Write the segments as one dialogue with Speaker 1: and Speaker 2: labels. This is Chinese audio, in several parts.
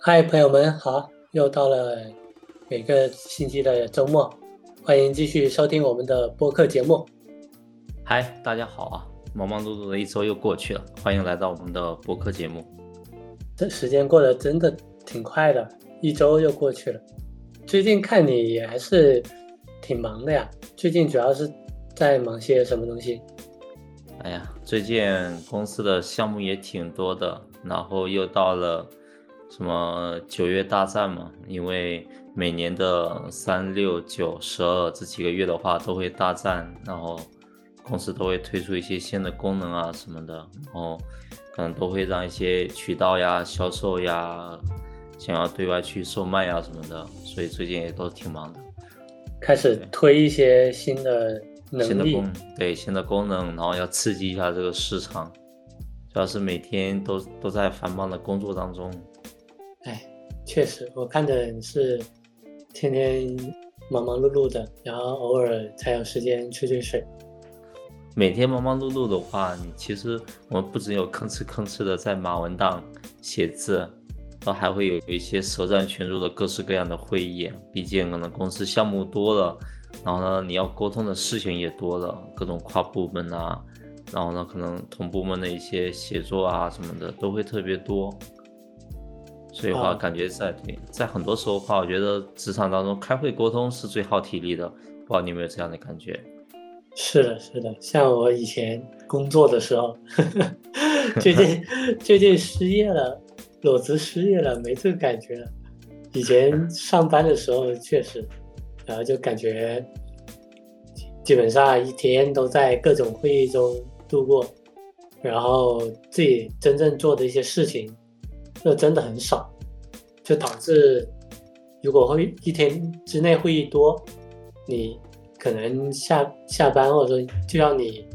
Speaker 1: 嗨，朋友们好！又到了每个星期的周末，欢迎继续收听我们的播客节目。
Speaker 2: 嗨，大家好啊！忙忙碌碌的一周又过去了，欢迎来到我们的播客节目。
Speaker 1: 这时间过得真的挺快的，一周又过去了。最近看你也还是挺忙的呀，最近主要是在忙些什么东西？
Speaker 2: 哎呀，最近公司的项目也挺多的，然后又到了什么九月大战嘛，因为每年的三六九十二这几个月的话都会大战，然后公司都会推出一些新的功能啊什么的，然后可能都会让一些渠道呀、销售呀想要对外去售卖呀什么的，所以最近也都挺忙的，
Speaker 1: 开始推一些新的。
Speaker 2: 新的功对新的功能，然后要刺激一下这个市场，主要是每天都都在繁忙的工作当中。
Speaker 1: 哎，确实，我看着是天天忙忙碌碌的，然后偶尔才有时间吹吹水。
Speaker 2: 每天忙忙碌碌的话，你其实我们不只有吭哧吭哧的在码文档写字，然后还会有一些舌战群儒的各式各样的会议。毕竟可能公司项目多了。然后呢，你要沟通的事情也多了，各种跨部门啊，然后呢，可能同部门的一些协作啊什么的都会特别多。所以话，感觉在在很多时候话，我觉得职场当中开会沟通是最耗体力的。不知道你有没有这样的感觉？
Speaker 1: 是的，是的。像我以前工作的时候，最近 最近失业了，裸辞失业了，没这个感觉了。以前上班的时候确实。然后就感觉基本上一天都在各种会议中度过，然后自己真正做的一些事情那真的很少，就导致如果会一天之内会议多，你可能下下班或者说就要你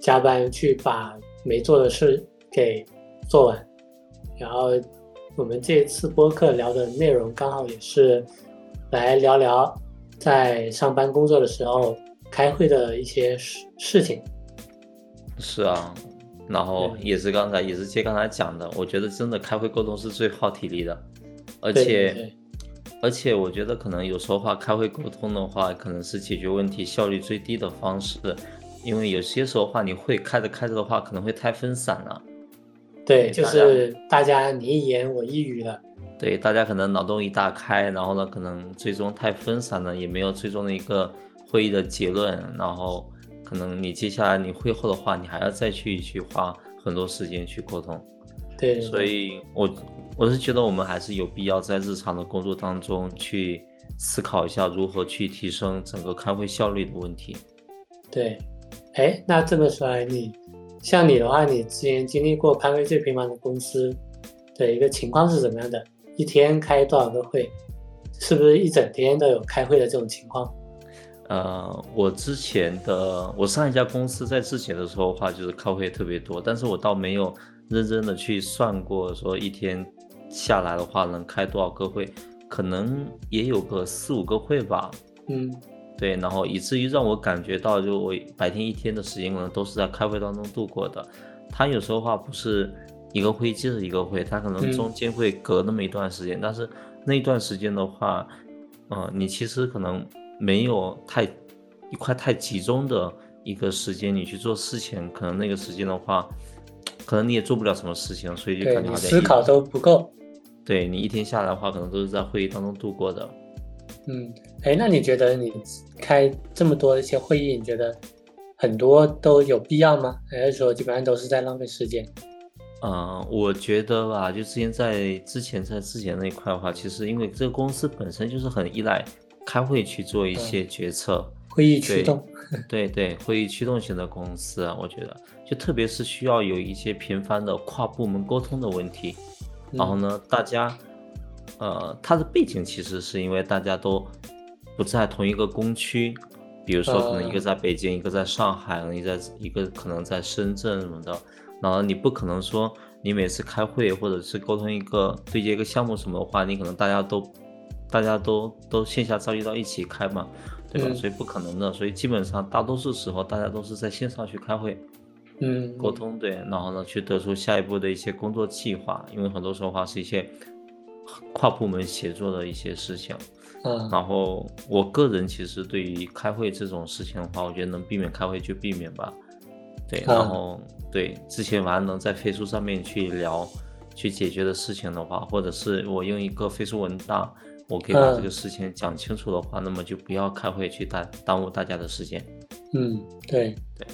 Speaker 1: 加班去把没做的事给做完。然后我们这次播客聊的内容刚好也是来聊聊。在上班工作的时候，开会的一些事事情，
Speaker 2: 是啊，然后也是刚才也是接刚才讲的，我觉得真的开会沟通是最耗体力的，而且而且我觉得可能有时候话开会沟通的话，可能是解决问题效率最低的方式，因为有些时候话你会开着开着的话，可能会太分散了。
Speaker 1: 对，就是大家你一言我一语的。
Speaker 2: 对，大家可能脑洞一大开，然后呢，可能最终太分散了，也没有最终的一个会议的结论。然后可能你接下来你会后的话，你还要再去去花很多时间去沟通。
Speaker 1: 对，
Speaker 2: 所以我我是觉得我们还是有必要在日常的工作当中去思考一下如何去提升整个开会效率的问题。
Speaker 1: 对，哎，那这么说来你。像你的话，你之前经历过开会最频繁的公司的一个情况是怎么样的？一天开多少个会？是不是一整天都有开会的这种情况？
Speaker 2: 呃，我之前的我上一家公司在之前的时候的话，就是开会特别多，但是我倒没有认真的去算过，说一天下来的话能开多少个会，可能也有个四五个会吧。
Speaker 1: 嗯。
Speaker 2: 对，然后以至于让我感觉到，就我白天一天的时间可能都是在开会当中度过的。他有时候话不是一个会接着一个会，他可能中间会隔那么一段时间，但是那一段时间的话，嗯，你其实可能没有太一块太集中的一个时间，你去做事情，可能那个时间的话，可能你也做不了什么事情，所以就感觉
Speaker 1: 思考都不够。
Speaker 2: 对你一天下来的话，可能都是在会议当中度过的。
Speaker 1: 嗯，哎，那你觉得你开这么多一些会议，你觉得很多都有必要吗？还是说基本上都是在浪费时间？
Speaker 2: 嗯，我觉得吧，就之前在之前在之前那一块的话，其实因为这个公司本身就是很依赖开会去做一些决策，
Speaker 1: 会议驱动，
Speaker 2: 对对，会议驱动型的公司，我觉得就特别是需要有一些频繁的跨部门沟通的问题，然后呢，大家。呃，它的背景其实是因为大家都不在同一个工区，比如说可能一个在北京，一个在上海，一个在一个可能在深圳什么的。然后你不可能说你每次开会或者是沟通一个对接一个项目什么的话，你可能大家都大家都都线下召集到一起开嘛，对吧？所以不可能的。所以基本上大多数时候大家都是在线上去开会，
Speaker 1: 嗯，
Speaker 2: 沟通对，然后呢去得出下一步的一些工作计划，因为很多时候话是一些。跨部门协作的一些事情。
Speaker 1: 嗯，
Speaker 2: 然后我个人其实对于开会这种事情的话，我觉得能避免开会就避免吧。对，然后对之前反正能在飞书上面去聊、去解决的事情的话，或者是我用一个飞书文档，我可以把这个事情讲清楚的话，那么就不要开会去耽耽误大家的时间。
Speaker 1: 嗯，对
Speaker 2: 对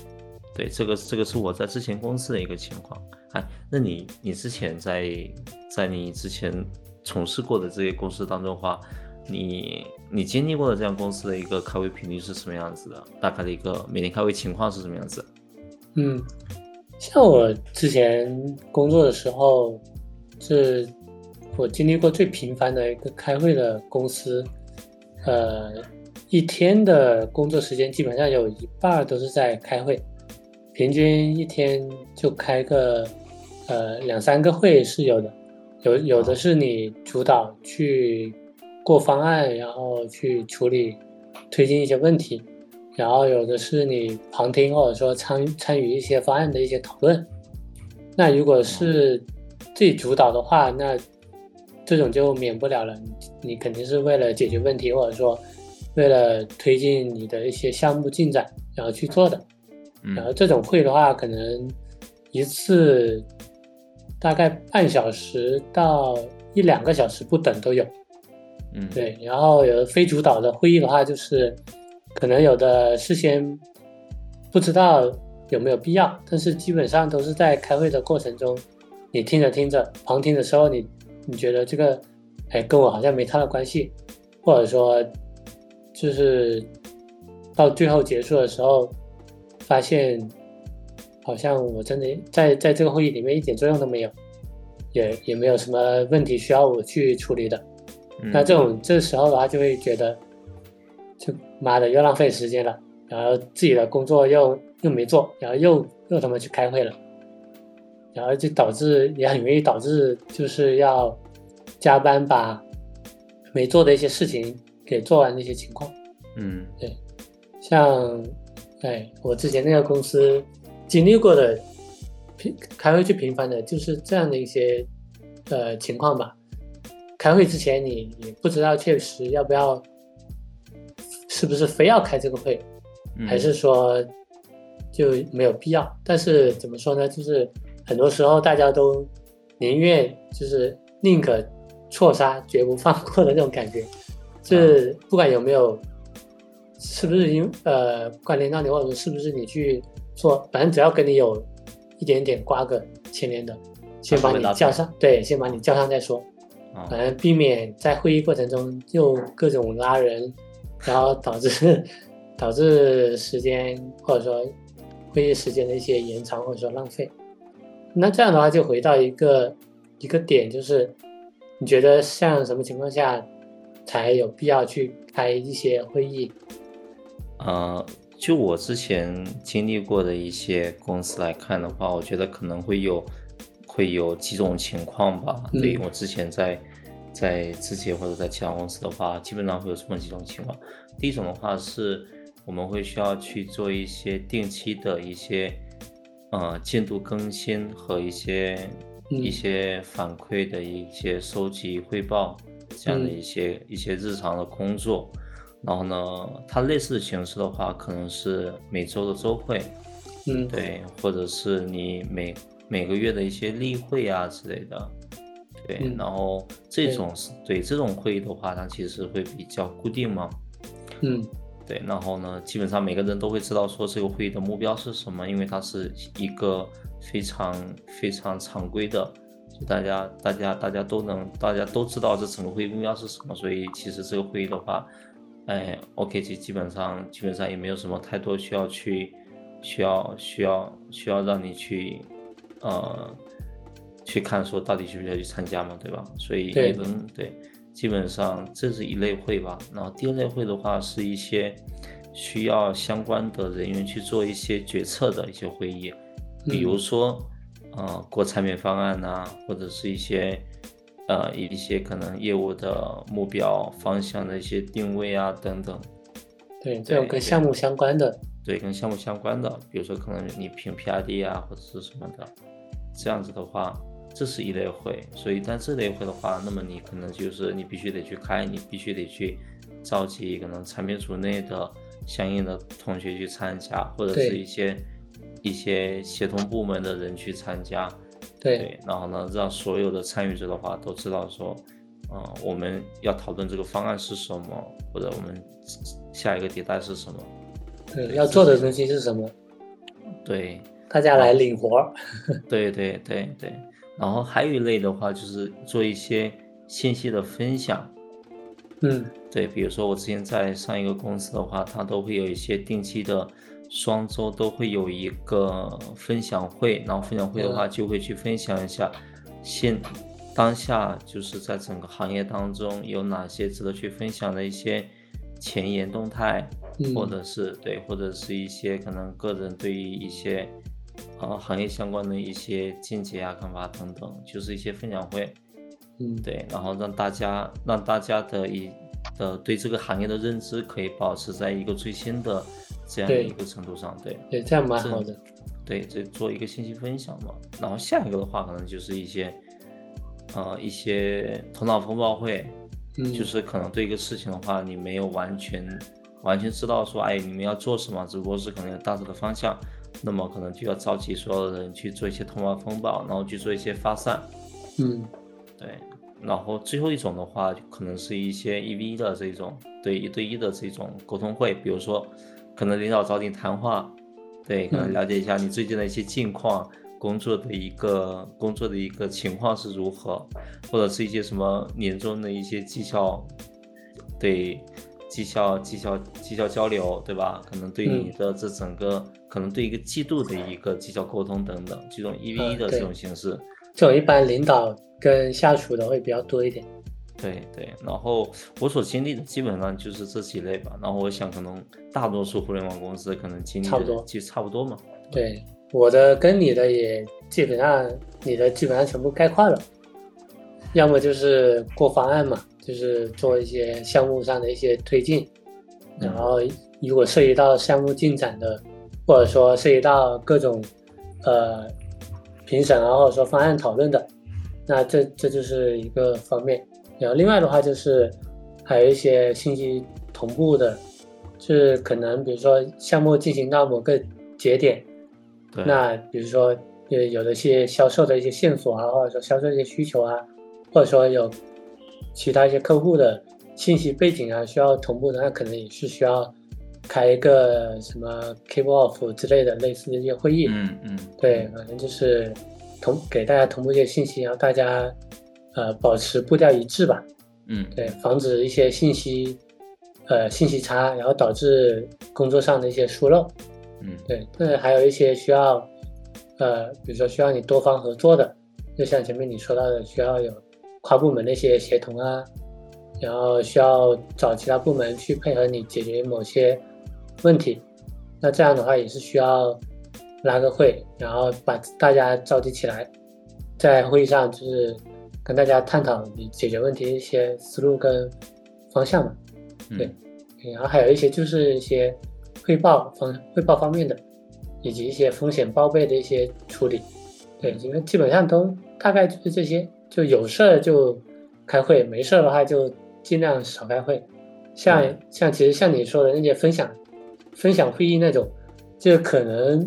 Speaker 2: 对，这个这个是我在之前公司的一个情况。哎，那你你之前在在你之前从事过的这些公司当中的话，你你经历过的这样公司的一个开会频率是什么样子的？大概的一个每天开会情况是什么样子？
Speaker 1: 嗯，像我之前工作的时候，是我经历过最频繁的一个开会的公司，呃，一天的工作时间基本上有一半都是在开会，平均一天就开个呃两三个会是有的，有有的是你主导去过方案，然后去处理推进一些问题。然后有的是你旁听或者说参参与一些方案的一些讨论，那如果是自己主导的话，那这种就免不了了。你你肯定是为了解决问题，或者说为了推进你的一些项目进展，然后去做的。然后这种会的话，可能一次大概半小时到一两个小时不等都有。
Speaker 2: 嗯，
Speaker 1: 对。然后有非主导的会议的话，就是。可能有的事先不知道有没有必要，但是基本上都是在开会的过程中，你听着听着，旁听的时候，你你觉得这个，哎，跟我好像没太大关系，或者说，就是到最后结束的时候，发现好像我真的在在这个会议里面一点作用都没有，也也没有什么问题需要我去处理的，那这种这时候的话就会觉得。就妈的又浪费时间了，然后自己的工作又又没做，然后又又他妈去开会了，然后就导致也很容易导致就是要加班把没做的一些事情给做完的一些情况。
Speaker 2: 嗯，
Speaker 1: 对，像哎我之前那个公司经历过的频开会最频繁的就是这样的一些呃情况吧。开会之前你你不知道确实要不要。是不是非要开这个会，还是说就没有必要？但是怎么说呢？就是很多时候大家都宁愿就是宁可错杀，绝不放过的那种感觉。是不管有没有，是不是因呃关联到你，或者说是不是你去做，反正只要跟你有一点点瓜葛牵连的，先把你叫上，对，先把你叫上再说。反正避免在会议过程中又各种拉人。然后导致导致时间或者说会议时间的一些延长或者说浪费，那这样的话就回到一个一个点，就是你觉得像什么情况下才有必要去开一些会议？
Speaker 2: 呃，就我之前经历过的一些公司来看的话，我觉得可能会有会有几种情况吧。对我之前在。在自己或者在其他公司的话，基本上会有这么几种情况。第一种的话是，我们会需要去做一些定期的一些呃进度更新和一些一些反馈的一些收集汇报这样的一些一些日常的工作。然后呢，它类似的形式的话，可能是每周的周会，
Speaker 1: 嗯，
Speaker 2: 对，或者是你每每个月的一些例会啊之类的。对，然后这种是对这种会议的话，它其实会比较固定嘛。
Speaker 1: 嗯，
Speaker 2: 对，然后呢，基本上每个人都会知道说这个会议的目标是什么，因为它是一个非常非常常规的，就大家大家大家都能大家都知道这整个会议目标是什么，所以其实这个会议的话，哎，OK，基基本上基本上也没有什么太多需要去需要需要需要让你去呃。去看说到底需不需要去参加嘛，对吧？所以一般对，基本上这是一类会吧。然后第二类会的话，是一些需要相关的人员去做一些决策的一些会议，比如说，呃，过产品方案呐，或者是一些，呃，一些可能业务的目标方向的一些定位啊等等。
Speaker 1: 对，这种跟项目相关的。
Speaker 2: 对，跟项目相关的，比如说可能你评 PRD 啊，或者是什么的，这样子的话。这是一类会，所以但这类会的话，那么你可能就是你必须得去开，你必须得去召集可能产品组内的相应的同学去参加，或者是一些一些协同部门的人去参加，
Speaker 1: 对，
Speaker 2: 然后呢，让所有的参与者的话都知道说，嗯，我们要讨论这个方案是什么，或者我们下一个迭代是什么，
Speaker 1: 对，要做的东西是什么，
Speaker 2: 对，
Speaker 1: 大家来领活儿，
Speaker 2: 对对对对。然后还有一类的话，就是做一些信息的分享。
Speaker 1: 嗯，
Speaker 2: 对，比如说我之前在上一个公司的话，它都会有一些定期的双周都会有一个分享会，然后分享会的话就会去分享一下现当下就是在整个行业当中有哪些值得去分享的一些前沿动态，或者是对，或者是一些可能个人对于一些。呃，行业相关的一些见解啊、看法等等，就是一些分享会，
Speaker 1: 嗯，
Speaker 2: 对，然后让大家让大家的一的对这个行业的认知可以保持在一个最新的这样的一个程度上，对，
Speaker 1: 对，这样蛮好的，
Speaker 2: 对，这做一个信息分享嘛。然后下一个的话，可能就是一些呃一些头脑风暴会，
Speaker 1: 嗯，
Speaker 2: 就是可能对一个事情的话，你没有完全完全知道说，哎，你们要做什么，只不过是可能有大致的方向。那么可能就要召集所有的人去做一些通话风暴，然后去做一些发散。
Speaker 1: 嗯，
Speaker 2: 对。然后最后一种的话，可能是一些一 v 一的这种，对一对一的这种沟通会。比如说，可能领导找你谈话，对，可能了解一下你最近的一些近况，工作的一个工作的一个情况是如何，或者是一些什么年终的一些绩效，对。绩效、绩效、绩效交流，对吧？可能对你的这整个，可能对一个季度的一个绩效沟通等等，这种一 v 一的这种形式，
Speaker 1: 这种一般领导跟下属的会比较多一点。
Speaker 2: 对对，然后我所经历的基本上就是这几类吧。然后我想，可能大多数互联网公司可能经历
Speaker 1: 差不多，
Speaker 2: 其实差不多嘛。
Speaker 1: 对，我的跟你的也基本上，你的基本上全部概括了。要么就是过方案嘛。就是做一些项目上的一些推进，然后如果涉及到项目进展的，或者说涉及到各种呃评审啊，或者说方案讨论的，那这这就是一个方面。然后另外的话就是还有一些信息同步的，就是可能比如说项目进行到某个节点，那比如说有有的一些销售的一些线索啊，或者说销售一些需求啊，或者说有。其他一些客户的信息背景啊，需要同步的，那可能也是需要开一个什么 kick off 之类的类似的一些会议。
Speaker 2: 嗯嗯，
Speaker 1: 对，反正就是同给大家同步一些信息，然后大家呃保持步调一致吧。
Speaker 2: 嗯，
Speaker 1: 对，防止一些信息呃信息差，然后导致工作上的一些疏漏。
Speaker 2: 嗯，
Speaker 1: 对，那还有一些需要呃，比如说需要你多方合作的，就像前面你说到的，需要有。跨部门的一些协同啊，然后需要找其他部门去配合你解决某些问题，那这样的话也是需要拉个会，然后把大家召集起来，在会议上就是跟大家探讨你解决问题的一些思路跟方向嘛。对，然后还有一些就是一些汇报方汇报方面的，以及一些风险报备的一些处理。对，因为基本上都大概就是这些。就有事儿就开会，没事儿的话就尽量少开会。像像其实像你说的那些分享分享会议那种，就可能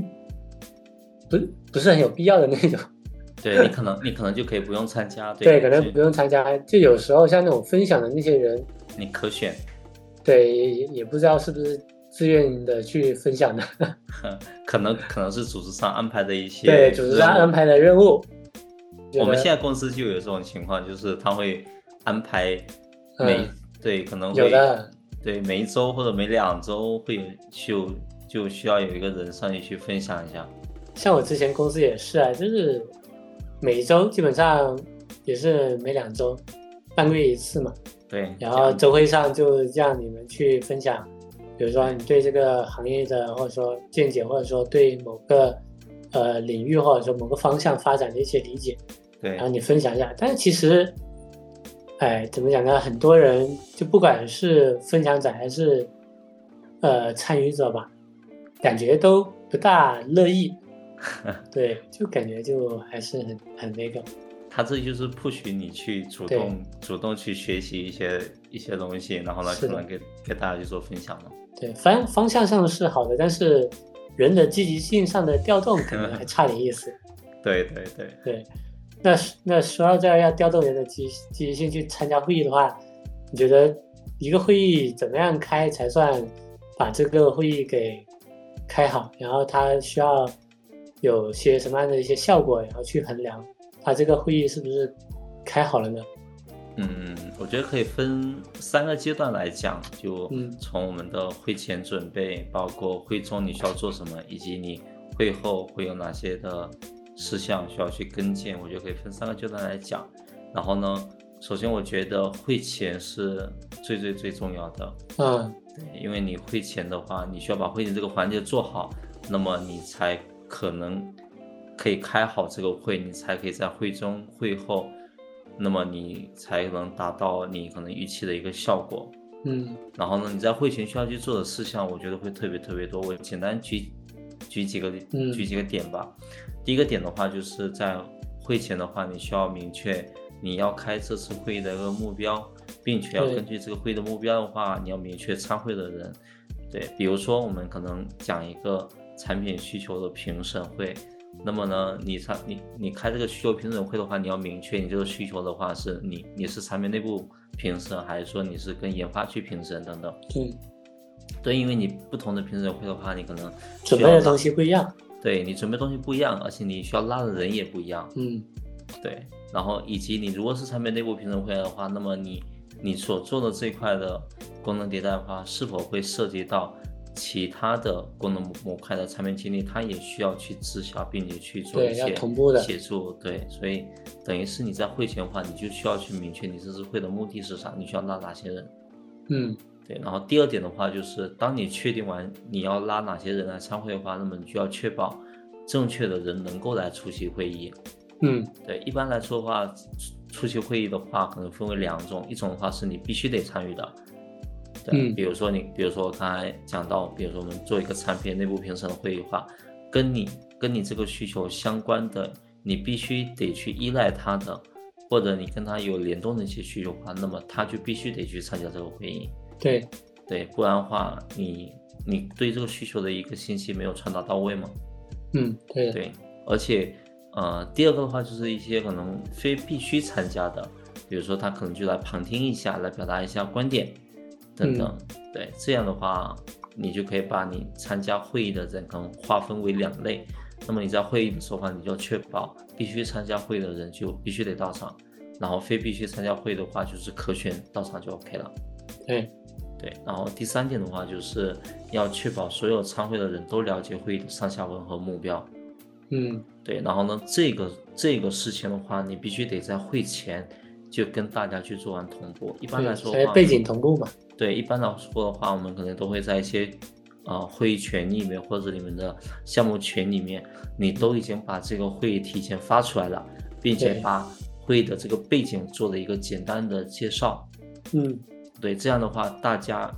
Speaker 1: 不不是很有必要的那种。
Speaker 2: 对你可能你可能就可以不用参加。
Speaker 1: 对，可能不用参加。就有时候像那种分享的那些人，
Speaker 2: 你可选。
Speaker 1: 对，也也不知道是不是自愿的去分享的。
Speaker 2: 可能可能是组织上安排的一些。
Speaker 1: 对，组织上安排的任务。
Speaker 2: 我们现在公司就有这种情况，就是他会安排每对可能会对每一周或者每两周会有就就需要有一个人上去去分享一下。
Speaker 1: 像我之前公司也是啊，就是每一周基本上也是每两周半个月一次嘛。
Speaker 2: 对。
Speaker 1: 然后周会上就让你们去分享，比如说你对这个行业的或者说见解，或者说对某个呃领域或者说某个方向发展的一些理解。
Speaker 2: 对，
Speaker 1: 然后你分享一下，但是其实，哎，怎么讲呢？很多人就不管是分享者还是呃参与者吧，感觉都不大乐意。对，就感觉就还是很很那个。
Speaker 2: 他这就是不许你去主动主动去学习一些一些东西，然后呢，可能给给大家去做分享嘛。
Speaker 1: 对，方方向上是好的，但是人的积极性上的调动 可能还差点意思。
Speaker 2: 对对对
Speaker 1: 对，那那说到这儿要调动人的积积极性去参加会议的话，你觉得一个会议怎么样开才算把这个会议给开好？然后它需要有些什么样的一些效果，然后去衡量？它这个会议是不是开好了呢？
Speaker 2: 嗯，我觉得可以分三个阶段来讲，就从我们的会前准备，包括会中你需要做什么，以及你会后会有哪些的事项需要去跟进，我觉得可以分三个阶段来讲。然后呢，首先我觉得会前是最最最重要的。
Speaker 1: 嗯，
Speaker 2: 对，因为你会前的话，你需要把会前这个环节做好，那么你才可能。可以开好这个会，你才可以在会中会后，那么你才能达到你可能预期的一个效果。
Speaker 1: 嗯，
Speaker 2: 然后呢，你在会前需要去做的事项，我觉得会特别特别多。我简单举举几个举几个点吧。第一个点的话，就是在会前的话，你需要明确你要开这次会议的一个目标，并且要根据这个会议的目标的话，你要明确参会的人。对，比如说我们可能讲一个产品需求的评审会。那么呢，你参你你开这个需求评审会的话，你要明确你这个需求的话是你你是产品内部评审，还是说你是跟研发去评审等等。
Speaker 1: 对，
Speaker 2: 对，因为你不同的评审会的话，你可能
Speaker 1: 准备的东西不一样。
Speaker 2: 对你准备东西不一样，而且你需要拉的人也不一样。
Speaker 1: 嗯，
Speaker 2: 对，然后以及你如果是产品内部评审会的话，那么你你所做的这一块的功能迭代的话，是否会涉及到？其他的功能模块的产品经理，他也需要去知晓，并且去做一些同步的协助。对，所以等于是你在会前的话，你就需要去明确你这次会的目的是啥，你需要拉哪些人。
Speaker 1: 嗯，
Speaker 2: 对。然后第二点的话，就是当你确定完你要拉哪些人来参会的话，那么你就要确保正确的人能够来出席会议。
Speaker 1: 嗯，
Speaker 2: 对。一般来说的话，出席会议的话，可能分为两种，一种的话是你必须得参与的。
Speaker 1: 嗯，
Speaker 2: 比如说你，比如说我刚才讲到，比如说我们做一个产品内部评审的会议话，跟你跟你这个需求相关的，你必须得去依赖他的，或者你跟他有联动的一些需求话，那么他就必须得去参加这个会议。
Speaker 1: 对，
Speaker 2: 对，不然的话，你你对这个需求的一个信息没有传达到位嘛？
Speaker 1: 嗯，对
Speaker 2: 对，而且呃，第二个的话就是一些可能非必须参加的，比如说他可能就来旁听一下，来表达一下观点。等等，对，这样的话，你就可以把你参加会议的人可能划分为两类。那么你在会议的时候话，你就要确保必须参加会议的人就必须得到场，然后非必须参加会议的话，就是可选到场就 OK 了。
Speaker 1: 对，
Speaker 2: 对。然后第三点的话，就是要确保所有参会的人都了解会议的上下文和目标。
Speaker 1: 嗯，
Speaker 2: 对。然后呢，这个这个事情的话，你必须得在会前就跟大家去做完同步。一般来说，
Speaker 1: 背景同步嘛。
Speaker 2: 对，一般来说的话，我们可能都会在一些，呃，会议群里面或者你们的项目群里面，你都已经把这个会议提前发出来了，并且把会议的这个背景做了一个简单的介绍。
Speaker 1: 嗯，
Speaker 2: 对，这样的话大家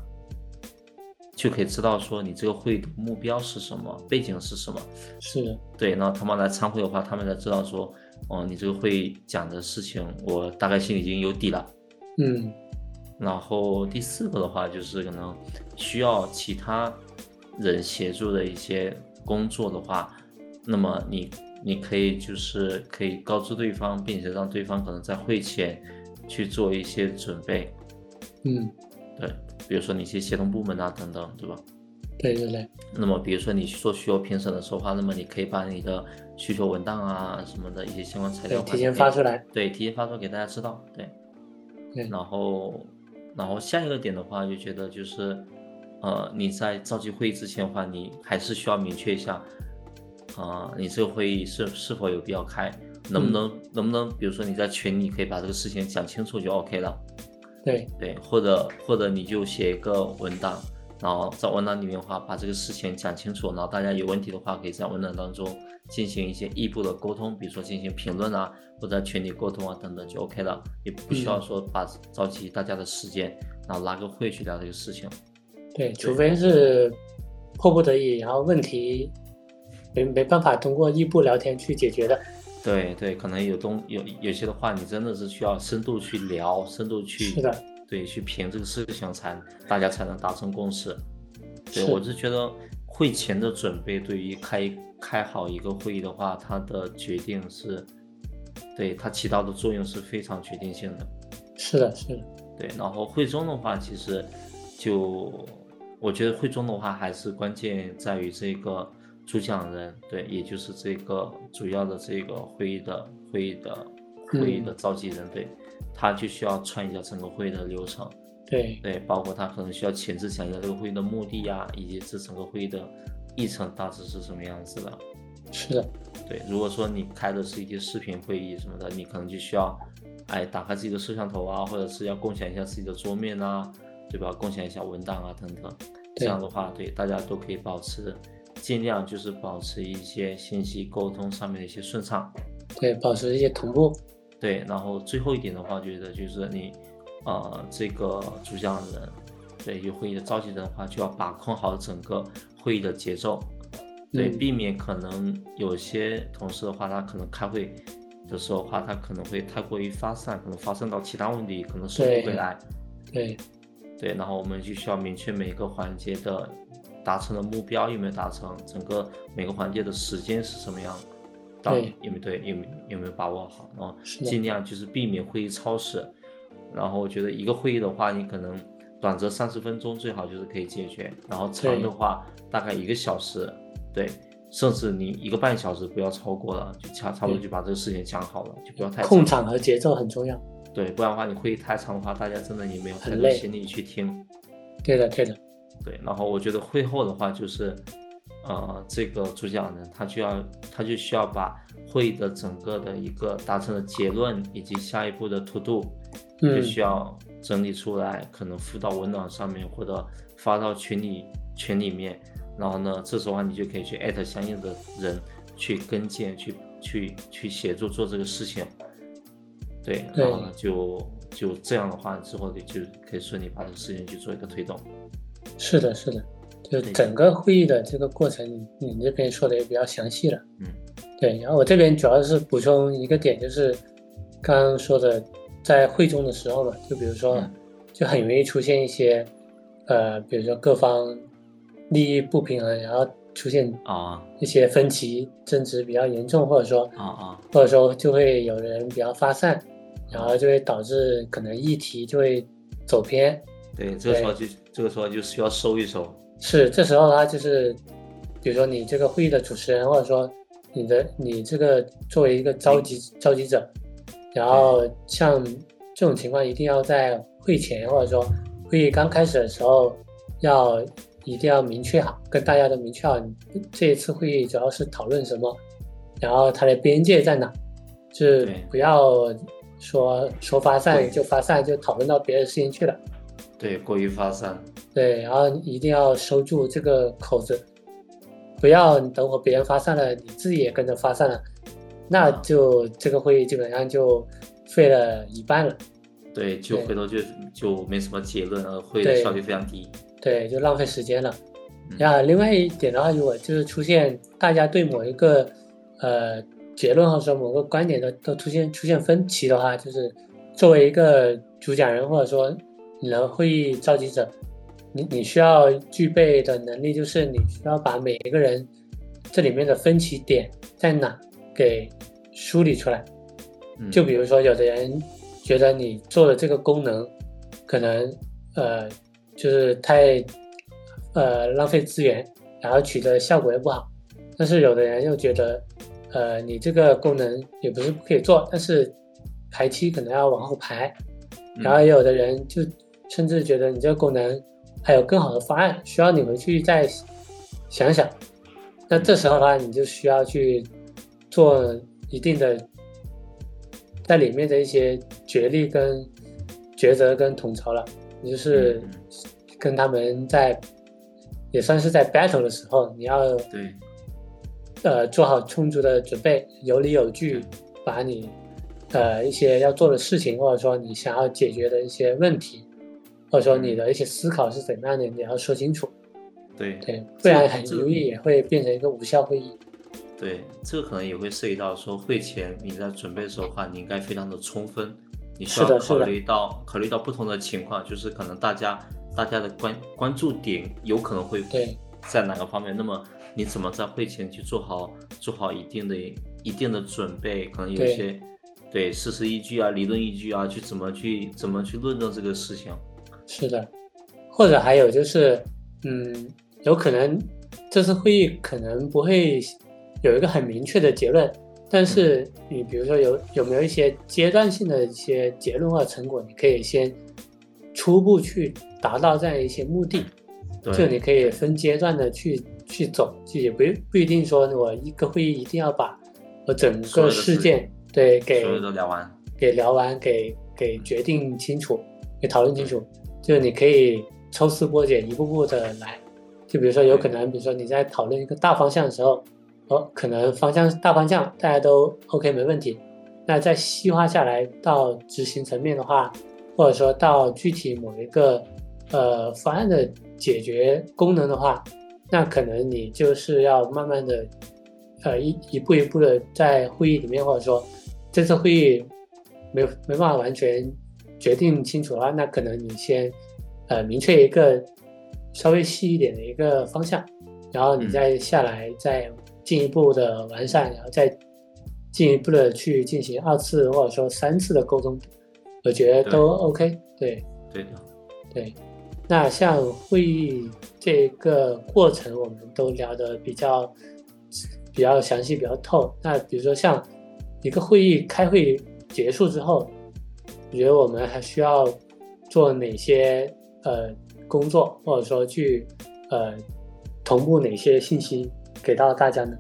Speaker 2: 就可以知道说你这个会议的目标是什么，背景是什么。
Speaker 1: 是。
Speaker 2: 对，然后他们来参会的话，他们才知道说，哦，你这个会议讲的事情，我大概心里已经有底了。
Speaker 1: 嗯。
Speaker 2: 然后第四个的话，就是可能需要其他人协助的一些工作的话，那么你你可以就是可以告知对方，并且让对方可能在会前去做一些准备。
Speaker 1: 嗯，
Speaker 2: 对，比如说你一些协同部门啊等等，对吧？
Speaker 1: 对对对。
Speaker 2: 那么比如说你做需求评审的时候话，那么你可以把你的需求文档啊什么的一些相关材料
Speaker 1: 提前发出来。
Speaker 2: 对，提前发出来给大家知道。对。
Speaker 1: 对。
Speaker 2: 然后。然后下一个点的话，就觉得就是，呃，你在召集会议之前的话，你还是需要明确一下，啊，你这个会议是是否有必要开，能不能能不能，比如说你在群里可以把这个事情讲清楚就 OK 了。
Speaker 1: 对
Speaker 2: 对，或者或者你就写一个文档，然后在文档里面的话把这个事情讲清楚，然后大家有问题的话可以在文档当中进行一些异步的沟通，比如说进行评论啊。或者群里沟通啊，等等就 OK 了，也不需要说把召集大家的时间，然后拉个会去聊这个事情。
Speaker 1: 对，除非是迫不得已，然后问题没没办法通过异步聊天去解决的，
Speaker 2: 对对，可能有东有有些的话，你真的是需要深度去聊，深度去
Speaker 1: 是的，
Speaker 2: 对，去评这个事情才大家才能达成共识。对我是觉得会前的准备对于开开好一个会议的话，它的决定是，对它起到的作用是非常决定性的。
Speaker 1: 是的，是的，
Speaker 2: 对，然后会中的话，其实就我觉得会中的话，还是关键在于这个主讲人，对，也就是这个主要的这个会议的会议的会议的召集人，对，他就需要串一下整个会议的流程，
Speaker 1: 对，
Speaker 2: 对，包括他可能需要前置想一下这个会议的目的呀，以及这整个会议的议程大致是什么样子的。
Speaker 1: 是的，
Speaker 2: 对，如果说你开的是一些视频会议什么的，你可能就需要，哎，打开自己的摄像头啊，或者是要共享一下自己的桌面啊，对吧？共享一下文档啊等等。这样的话，对大家都可以保持，尽量就是保持一些信息沟通上面的一些顺畅。
Speaker 1: 对，保持一些同步。
Speaker 2: 对，然后最后一点的话，觉得就是你，呃，这个主讲人，对，有会议的召集人的话，就要把控好整个会议的节奏，对，
Speaker 1: 嗯
Speaker 2: 避免可能有些同事的话，他可能开会的时候的话，他可能会太过于发散，可能发散到其他问题，可能收不回来。
Speaker 1: 对，
Speaker 2: 对，然后我们就需要明确每个环节的达成的目标有没有达成，整个每个环节的时间是什么样，到
Speaker 1: 对
Speaker 2: 底有没有对有没有有没有把握好，然后尽量就是避免会议超时。然后我觉得一个会议的话，你可能短则三十分钟最好就是可以解决，然后长的话大概一个小时，对，甚至你一个半小时不要超过了，就差差不多就把这个事情讲好了，就不要太
Speaker 1: 控场和节奏很重要。
Speaker 2: 对，不然的话你会议太长的话，大家真的也没有太多心力去听。
Speaker 1: 对的，对的，
Speaker 2: 对，然后我觉得会后的话就是，呃，这个主讲人他就要他就需要把会议的整个的一个达成的结论以及下一步的 to do，就
Speaker 1: 嗯，
Speaker 2: 需要整理出来，可能附到文档上面或者发到群里群里面，然后呢，这时候你就可以去艾特相应的人去跟进，去去去协助做这个事情。对，
Speaker 1: 对
Speaker 2: 然后呢，就就这样的话，之后你就可以顺利把这个事情去做一个推动。
Speaker 1: 是的，是的，就整个会议的这个过程，你你这边说的也比较详细了。
Speaker 2: 嗯，
Speaker 1: 对，然后我这边主要是补充一个点，就是刚刚说的，在会中的时候嘛，就比如说
Speaker 2: 嗯，
Speaker 1: 就很容易出现一些，呃，比如说各方利益不平衡，然后出现
Speaker 2: 啊
Speaker 1: 一些分歧、争执比较严重，或者说
Speaker 2: 啊啊，
Speaker 1: 或者说就会有人比较发散，然后就会导致可能议题就会走偏。
Speaker 2: 对，这个时候就这个时候就需要收一收。
Speaker 1: 是，这时候呢，就是比如说你这个会议的主持人，或者说你的你这个作为一个召集召集者，然后像这种情况，一定要在会前或者说会议刚开始的时候，要一定要明确好，跟大家都明确好，这一次会议主要是讨论什么，然后它的边界在哪，就是不要说说发散就发散，就讨论到别的事情去了。
Speaker 2: 对，过于发散。
Speaker 1: 对，然后一定要收住这个口子，不要等会别人发散了，你自己也跟着发散了，那
Speaker 2: 啊
Speaker 1: 就这个会议基本上就废了一半了。
Speaker 2: 对，就回头就就没什么结论，呃，会效率非常低。
Speaker 1: 对，就浪费时间了。
Speaker 2: 嗯
Speaker 1: 然后另外一点的话，如果就是出现大家对某一个呃结论或者说某个观点都都出现出现分歧的话，就是作为一个主讲人或者说你的会议召集者，你你需要具备的能力就是你需要把每一个人这里面的分歧点在哪给梳理出来。
Speaker 2: 嗯，
Speaker 1: 就比如说，有的人觉得你做的这个功能可能呃就是太呃浪费资源，然后取得效果也不好，但是有的人又觉得呃你这个功能也不是不可以做，但是排期可能要往后排，
Speaker 2: 嗯
Speaker 1: 然后也有的人就甚至觉得你这个功能还有更好的方案，需要你回去再想想。那这时候的话，你就需要去做一定的在里面的一些决力跟抉择跟统筹了。你就是
Speaker 2: 嗯
Speaker 1: 跟他们在也算是在 battle 的时候，你要
Speaker 2: 对
Speaker 1: 呃做好充足的准备，有理有据，把你呃一些要做的事情，或者说你想要解决的一些问题，或者说你的一些思考是怎么样的，你要说清楚。
Speaker 2: 对
Speaker 1: 对，不然很容易也会变成一个无效会议。
Speaker 2: 对，这个可能也会涉及到说会前你在准备的时候的话，你应该非常的充分，你需要考虑到考虑到不同的情况，就是可能大家大家的关关注点有可能会在哪个方面，那么你怎么在会前去做好做好一定的一定的准备，可能有一些对事实依据啊、理论依据啊，去怎么去怎么去论证这个事情。
Speaker 1: 是的，或者还有就是，嗯，有可能这次会议可能不会有一个很明确的结论，但是你比如说有有没有一些阶段性的一些结论或成果，你可以先初步去达到这样一些目的，就你可以分阶段的去去走，就也不不一定说我一个会议一定要把我整个事件对给
Speaker 2: 所有都聊完，
Speaker 1: 给聊完，给给决定清楚，给讨论清楚。就是你可以抽丝剥茧，一步步的来。就比如说，有可能，比如说你在讨论一个大方向的时候，哦，可能方向大方向大家都 OK 没问题。那再细化下来到执行层面的话，或者说到具体某一个呃方案的解决功能的话，那可能你就是要慢慢的呃一一步一步的在会议里面，或者说这次会议没没办法完全。决定清楚的话，那可能你先，呃，明确一个稍微细一点的一个方向，然后你再下来，再进一步的完善，然后再进一步的去进行二次或者说三次的沟通，我觉得都 OK。对，
Speaker 2: 对的，
Speaker 1: 对。那像会议这个过程，我们都聊得比较比较详细、比较透。那比如说像一个会议开会结束之后。你觉得我们还需要做哪些呃工作，或者说去呃同步哪些信息给到大家呢？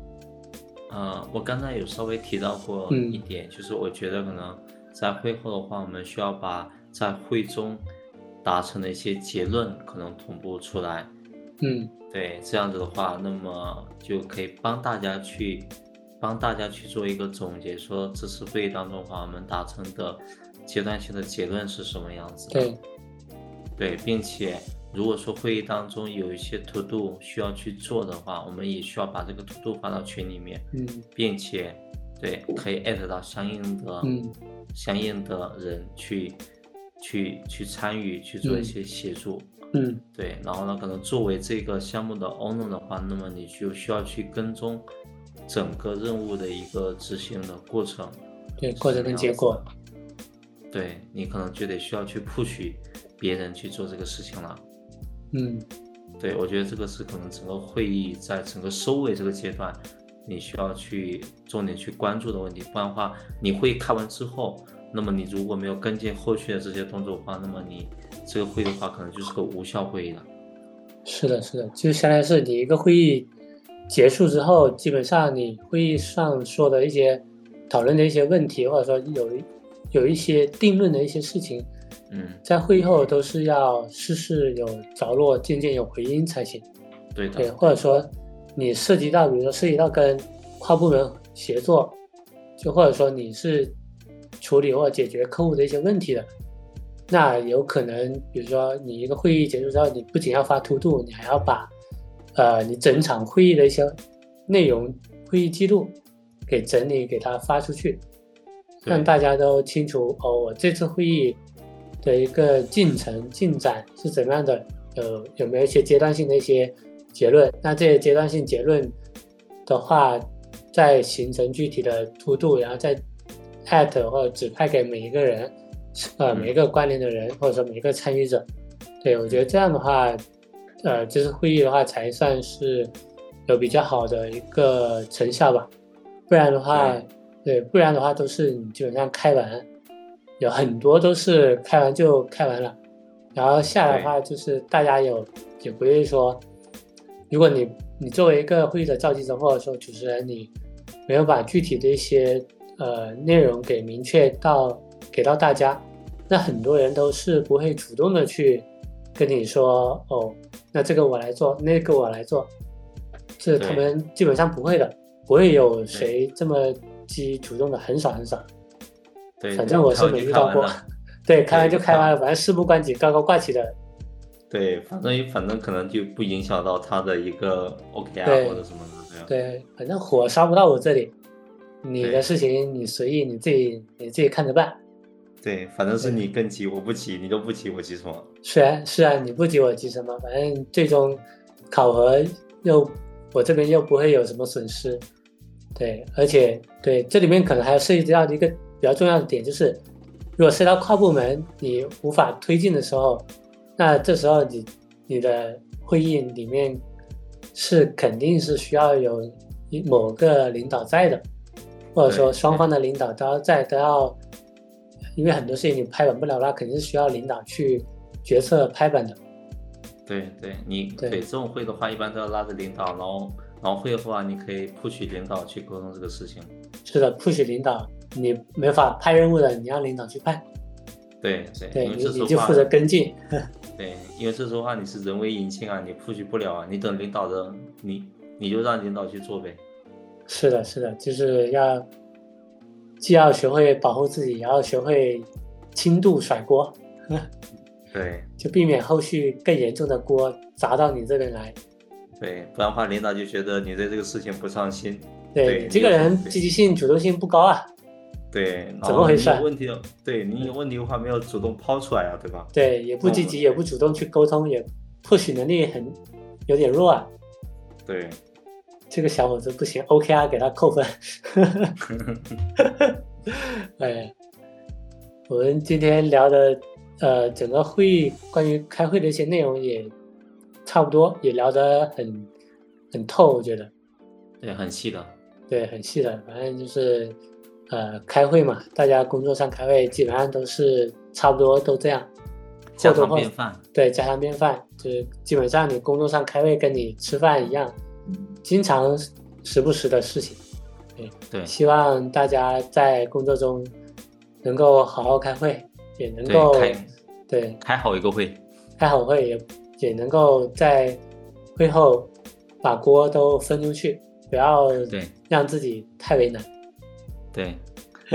Speaker 2: 呃，我刚才有稍微提到过一点，就是我觉得可能在会后的话，我们需要把在会中达成的一些结论可能同步出来。
Speaker 1: 嗯，
Speaker 2: 对，这样子的话，那么就可以帮大家去帮大家去做一个总结，说这次会议当中的话，我们达成的。阶段性的结论是什么样子？
Speaker 1: 对，
Speaker 2: 对，并且如果说会议当中有一些 to do 需要去做的话，我们也需要把这个 to do 发到群里面，
Speaker 1: 嗯，
Speaker 2: 并且对，可以艾特到相应的，
Speaker 1: 嗯，
Speaker 2: 相应的人去，去去参与去做一些协助，
Speaker 1: 嗯，
Speaker 2: 对，然后呢，可能作为这个项目的 owner 的话，那么你就需要去跟踪整个任务的一个执行的过程，
Speaker 1: 对，过程跟结果。
Speaker 2: 对你可能就得需要去 push 别人去做这个事情了，
Speaker 1: 嗯，
Speaker 2: 对我觉得这个是可能整个会议在整个收尾这个阶段，你需要去重点去关注的问题，不然的话，你会开完之后，那么你如果没有跟进后续的这些动作的话，那么你这个会议的话可能就是个无效会议了。
Speaker 1: 是的，是的，就相当于是你一个会议结束之后，基本上你会议上说的一些讨论的一些问题，或者说有。有一些定论的一些事情，
Speaker 2: 嗯，
Speaker 1: 在会议后都是要事事有着落，件件有回音才行。
Speaker 2: 对
Speaker 1: 对，或者说你涉及到，比如说涉及到跟跨部门协作，就或者说你是处理或解决客户的一些问题的，那有可能，比如说你一个会议结束之后，你不仅要发 to do，，你还要把呃你整场会议的一些内容、会议记录给整理，给他发出去。让大家都清楚哦，我这次会议的一个进程进展是怎么样的？有有没有一些阶段性的一些结论？那这些阶段性结论的话，再形成具体的突度，然后再 at 或者指派给每一个人，呃，每一个关联的人或者说每一个参与者。对我觉得这样的话，呃，这次会议的话才算是有比较好的一个成效吧，不然的话。对，不然的话都是你基本上开完，有很多都是开完就开完了，然后下来的话就是大家有也不会说，如果你你作为一个会议的召集者或者说主持人，你没有把具体的一些呃内容给明确到给到大家，那很多人都是不会主动的去跟你说哦，那这个我来做，那个我来做，这他们基本上不会的，不会有谁这么。机主动的很少很少，
Speaker 2: 对，
Speaker 1: 反正我是没遇到过。对，开完就开完了，反正事不关己，高高挂起的，
Speaker 2: 对，反正反正可能就不影响到他的一个 OKR 或者什么的。
Speaker 1: 对，反正火烧不到我这里，你的事情你随意，你自己你自己看着办。
Speaker 2: 对，反正是你更急，我不急，你都不急，我急什么？
Speaker 1: 是啊是啊，你不急我急什么，反正最终考核又我这边又不会有什么损失。对，而且对这里面可能还要涉及到一个比较重要的点，就是如果涉及到跨部门你无法推进的时候，那这时候你你的会议里面是肯定是需要有一某个领导在的，或者说双方的领导都要在，都要，因为很多事情你拍板不了，那肯定是需要领导去决策拍板的。
Speaker 2: 对对，你
Speaker 1: 对
Speaker 2: 对这种会的话，一般都要拉着领导，然后然后会的话，你可以 push 领导去沟通这个事情。
Speaker 1: 是的，push 领导，你没法派任务的，你让领导去派，
Speaker 2: 对对，
Speaker 1: 你你就负责跟进。
Speaker 2: 对，因为这时候话你是人为引擎啊，你 push 不了啊，你等领导的，你你就让领导去做呗。
Speaker 1: 是的，是的，就是要既要学会保护自己，也要学会轻度甩锅，
Speaker 2: 对
Speaker 1: 就避免后续更严重的锅砸到你这边来。
Speaker 2: 对，不然的话领导就觉得你对这个事情不上心。
Speaker 1: 对
Speaker 2: 对
Speaker 1: 你这个人积极性、主动性不高啊。
Speaker 2: 对，
Speaker 1: 怎么回事
Speaker 2: 问题的，对你有问题的话没有主动抛出来啊，对吧？
Speaker 1: 对，也不积极，也不主动去沟通，也 push 能力很有点弱啊。
Speaker 2: 对，
Speaker 1: 这个小伙子不行，OKR 给他扣分。哎，我们今天聊的呃整个会议关于开会的一些内容也差不多，也聊得很很透，我觉得
Speaker 2: 对，很细的。
Speaker 1: 对，很细的。反正就是呃开会嘛，大家工作上开会基本上都是差不多都这样，
Speaker 2: 家常便饭。
Speaker 1: 对，家常便饭，就是基本上你工作上开会跟你吃饭一样，经常时不时的事情。
Speaker 2: 对对
Speaker 1: 希望大家在工作中能够好好开会，也能够
Speaker 2: 对，开
Speaker 1: 对
Speaker 2: 开好一个会。
Speaker 1: 开好会，也也能够在会后把锅都分出去，不要
Speaker 2: 对
Speaker 1: 让自己太为难。
Speaker 2: 对，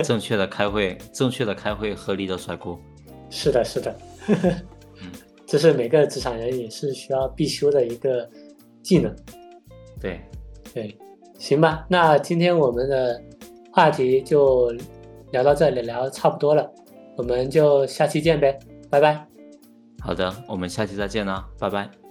Speaker 2: 正确的开会，正确的开会，合理的甩锅。
Speaker 1: 是的，是的，
Speaker 2: 嗯
Speaker 1: 这是每个职场人也是需要必修的一个技能。
Speaker 2: 对，
Speaker 1: 对，行吧，那今天我们的话题就聊到这里，聊得差不多了，我们就下期见呗，拜拜。
Speaker 2: 好的，我们下期再见啦，拜拜。